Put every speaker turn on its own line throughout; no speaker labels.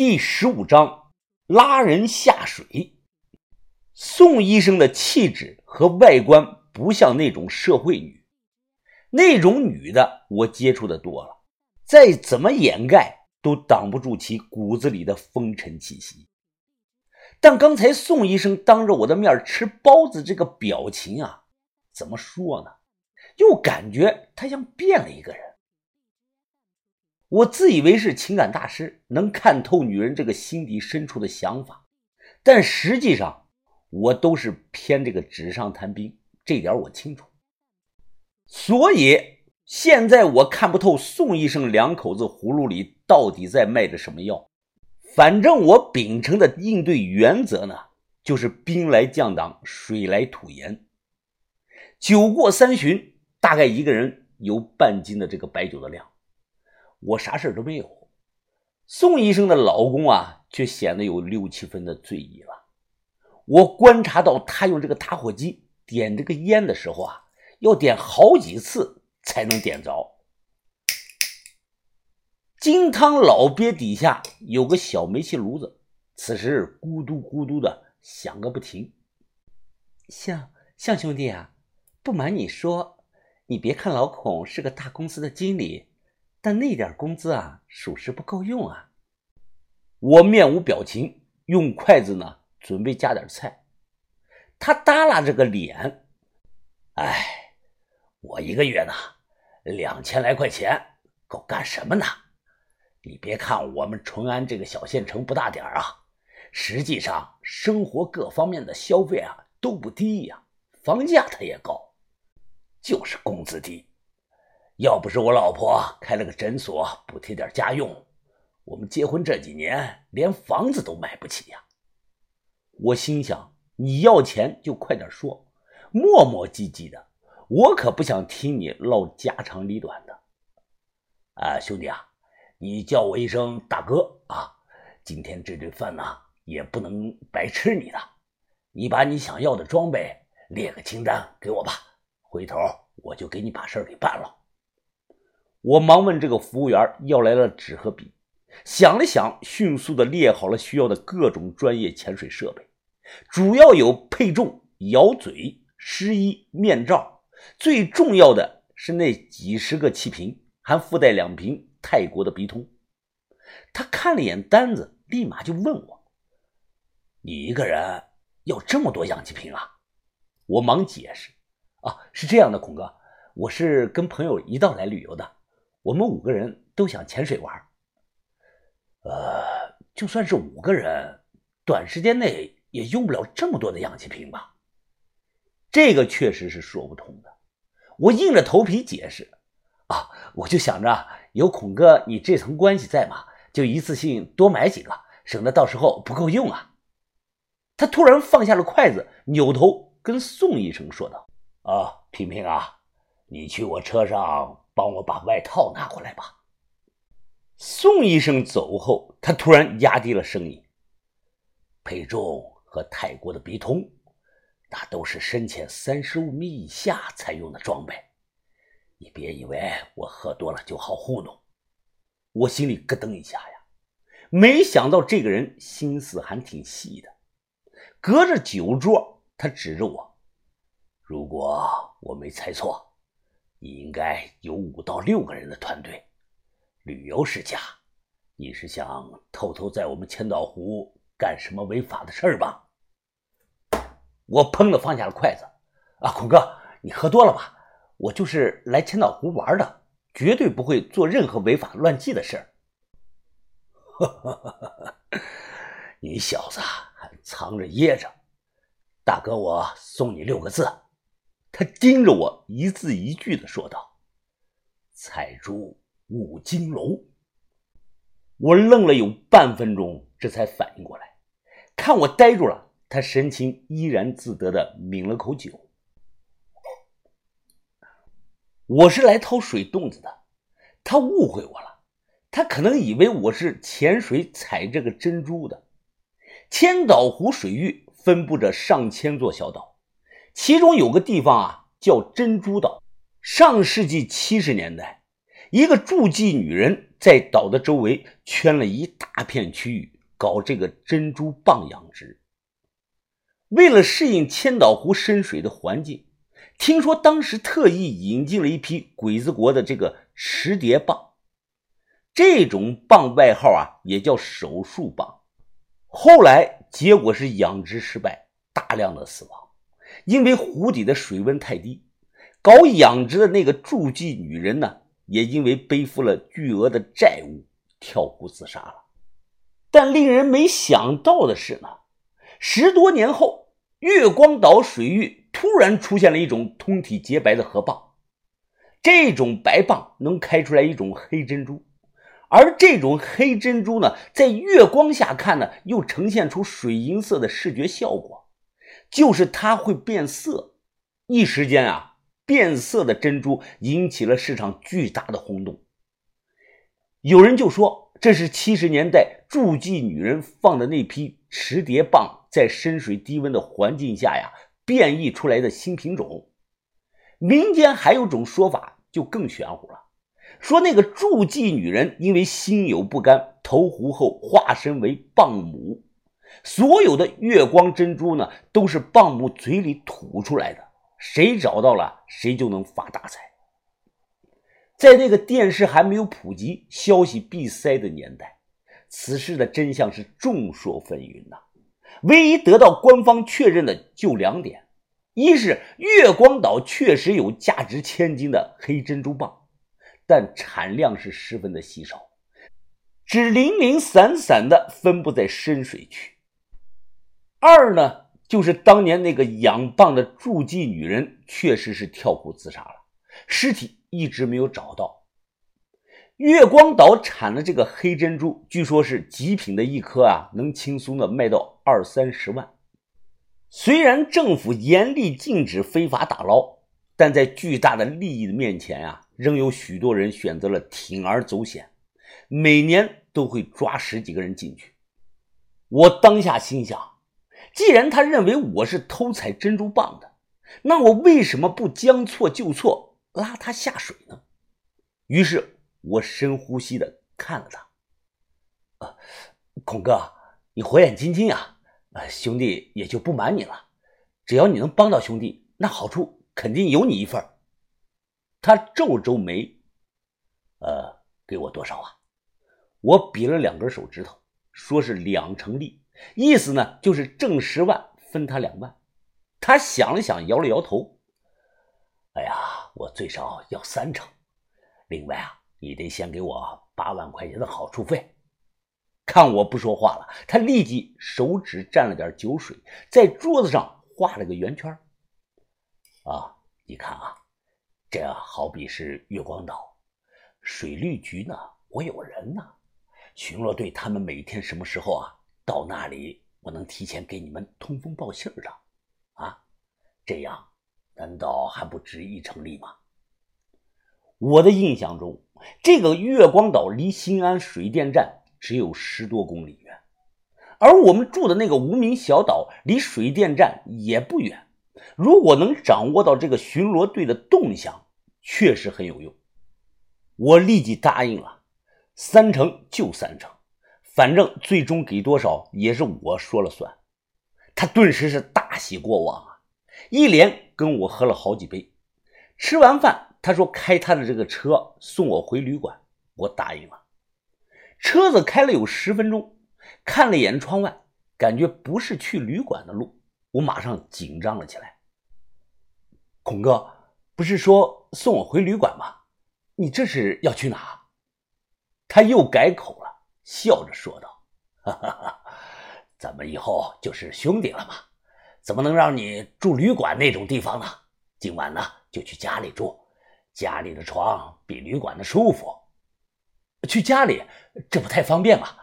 第十五章拉人下水。宋医生的气质和外观不像那种社会女，那种女的我接触的多了，再怎么掩盖都挡不住其骨子里的风尘气息。但刚才宋医生当着我的面吃包子，这个表情啊，怎么说呢？又感觉他像变了一个人。我自以为是情感大师，能看透女人这个心底深处的想法，但实际上我都是偏这个纸上谈兵，这点我清楚。所以现在我看不透宋医生两口子葫芦里到底在卖着什么药。反正我秉承的应对原则呢，就是兵来将挡，水来土掩。酒过三巡，大概一个人有半斤的这个白酒的量。我啥事都没有，宋医生的老公啊，却显得有六七分的醉意了。我观察到他用这个打火机点这个烟的时候啊，要点好几次才能点着。金汤老鳖底下有个小煤气炉子，此时咕嘟咕嘟的响个不停。
向向兄弟啊，不瞒你说，你别看老孔是个大公司的经理。但那点工资啊，属实不够用啊！
我面无表情，用筷子呢，准备夹点菜。他耷拉着个脸，哎，我一个月呢，两千来块钱，够干什么呢？你别看我们淳安这个小县城不大点啊，实际上生活各方面的消费啊都不低呀，房价它也高，就是工资低。要不是我老婆开了个诊所，补贴点家用，我们结婚这几年连房子都买不起呀。我心想，你要钱就快点说，磨磨唧唧的，我可不想听你唠家长里短的。啊，兄弟啊，你叫我一声大哥啊，今天这顿饭呢也不能白吃你的，你把你想要的装备列个清单给我吧，回头我就给你把事儿给办了。我忙问这个服务员要来了纸和笔，想了想，迅速的列好了需要的各种专业潜水设备，主要有配重、咬嘴、湿衣、面罩，最重要的是那几十个气瓶，还附带两瓶泰国的鼻通。他看了眼单子，立马就问我：“你一个人要这么多氧气瓶啊？”我忙解释：“啊，是这样的，孔哥，我是跟朋友一道来旅游的。”我们五个人都想潜水玩，呃，就算是五个人，短时间内也用不了这么多的氧气瓶吧？这个确实是说不通的。我硬着头皮解释：“啊，我就想着有孔哥你这层关系在嘛，就一次性多买几个，省得到时候不够用啊。”他突然放下了筷子，扭头跟宋医生说道：“啊，平平啊，你去我车上。”帮我把外套拿过来吧。宋医生走后，他突然压低了声音：“配重和泰国的鼻通，那都是深潜三十五米以下才用的装备。你别以为我喝多了就好糊弄。”我心里咯噔一下呀，没想到这个人心思还挺细的。隔着酒桌，他指着我：“如果我没猜错。”你应该有五到六个人的团队，旅游是假，你是想偷偷在我们千岛湖干什么违法的事儿吧？我砰的放下了筷子，啊，孔哥，你喝多了吧？我就是来千岛湖玩的，绝对不会做任何违法乱纪的事儿。你小子还藏着掖着，大哥，我送你六个字。他盯着我，一字一句的说道：“采珠五金楼。”我愣了有半分钟，这才反应过来。看我呆住了，他神情依然自得的抿了口酒。我是来掏水洞子的，他误会我了。他可能以为我是潜水采这个珍珠的。千岛湖水域分布着上千座小岛。其中有个地方啊，叫珍珠岛。上世纪七十年代，一个驻记女人在岛的周围圈了一大片区域，搞这个珍珠蚌养殖。为了适应千岛湖深水的环境，听说当时特意引进了一批鬼子国的这个池蝶蚌。这种蚌外号啊，也叫手术蚌。后来结果是养殖失败，大量的死亡。因为湖底的水温太低，搞养殖的那个筑基女人呢，也因为背负了巨额的债务，跳湖自杀了。但令人没想到的是呢，十多年后，月光岛水域突然出现了一种通体洁白的河蚌，这种白蚌能开出来一种黑珍珠。而这种黑珍珠呢，在月光下看呢，又呈现出水银色的视觉效果，就是它会变色。一时间啊，变色的珍珠引起了市场巨大的轰动。有人就说，这是七十年代筑基女人放的那批池蝶蚌，在深水低温的环境下呀，变异出来的新品种。民间还有种说法，就更玄乎了。说那个筑基女人因为心有不甘，投湖后化身为蚌母，所有的月光珍珠呢都是蚌母嘴里吐出来的，谁找到了谁就能发大财。在那个电视还没有普及、消息闭塞的年代，此事的真相是众说纷纭呐。唯一得到官方确认的就两点：一是月光岛确实有价值千金的黑珍珠蚌。但产量是十分的稀少，只零零散散的分布在深水区。二呢，就是当年那个养蚌的筑基女人确实是跳湖自杀了，尸体一直没有找到。月光岛产的这个黑珍珠，据说是极品的一颗啊，能轻松的卖到二三十万。虽然政府严厉禁止非法打捞，但在巨大的利益的面前啊。仍有许多人选择了铤而走险，每年都会抓十几个人进去。我当下心想，既然他认为我是偷采珍珠蚌的，那我为什么不将错就错，拉他下水呢？于是我深呼吸的看了他，啊，孔哥，你火眼金睛呀，啊，兄弟也就不瞒你了，只要你能帮到兄弟，那好处肯定有你一份。他皱皱眉，呃，给我多少啊？我比了两根手指头，说是两成利，意思呢就是挣十万分他两万。他想了想，摇了摇头。哎呀，我最少要三成。另外啊，你得先给我八万块钱的好处费。看我不说话了，他立即手指蘸了点酒水，在桌子上画了个圆圈。啊，你看啊。这好比是月光岛，水利局呢？我有人呢，巡逻队他们每天什么时候啊到那里？我能提前给你们通风报信的，啊，这样难道还不值一成利吗？我的印象中，这个月光岛离新安水电站只有十多公里远，而我们住的那个无名小岛离水电站也不远。如果能掌握到这个巡逻队的动向，确实很有用。我立即答应了，三成就三成，反正最终给多少也是我说了算。他顿时是大喜过望啊，一连跟我喝了好几杯。吃完饭，他说开他的这个车送我回旅馆，我答应了。车子开了有十分钟，看了一眼窗外，感觉不是去旅馆的路，我马上紧张了起来。孔哥，不是说送我回旅馆吗？你这是要去哪？他又改口了，笑着说道：“哈哈哈，咱们以后就是兄弟了嘛，怎么能让你住旅馆那种地方呢？今晚呢，就去家里住，家里的床比旅馆的舒服。去家里，这不太方便吧。”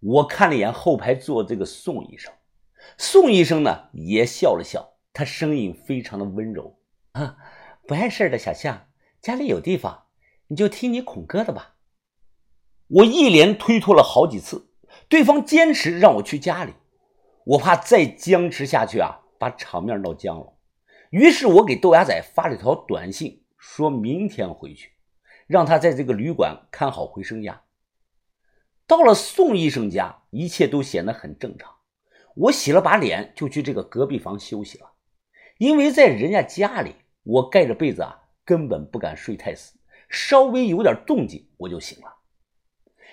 我看了一眼后排坐这个宋医生，宋医生呢也笑了笑，他声音非常的温柔。啊，不碍事的小象，家里有地方，你就听你孔哥的吧。我一连推脱了好几次，对方坚持让我去家里，我怕再僵持下去啊，把场面闹僵了。于是我给豆芽仔发了条短信，说明天回去，让他在这个旅馆看好回声家。到了宋医生家，一切都显得很正常。我洗了把脸，就去这个隔壁房休息了。因为在人家家里，我盖着被子啊，根本不敢睡太死，稍微有点动静我就醒了。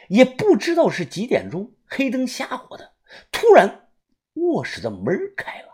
也不知道是几点钟，黑灯瞎火的，突然卧室的门开了。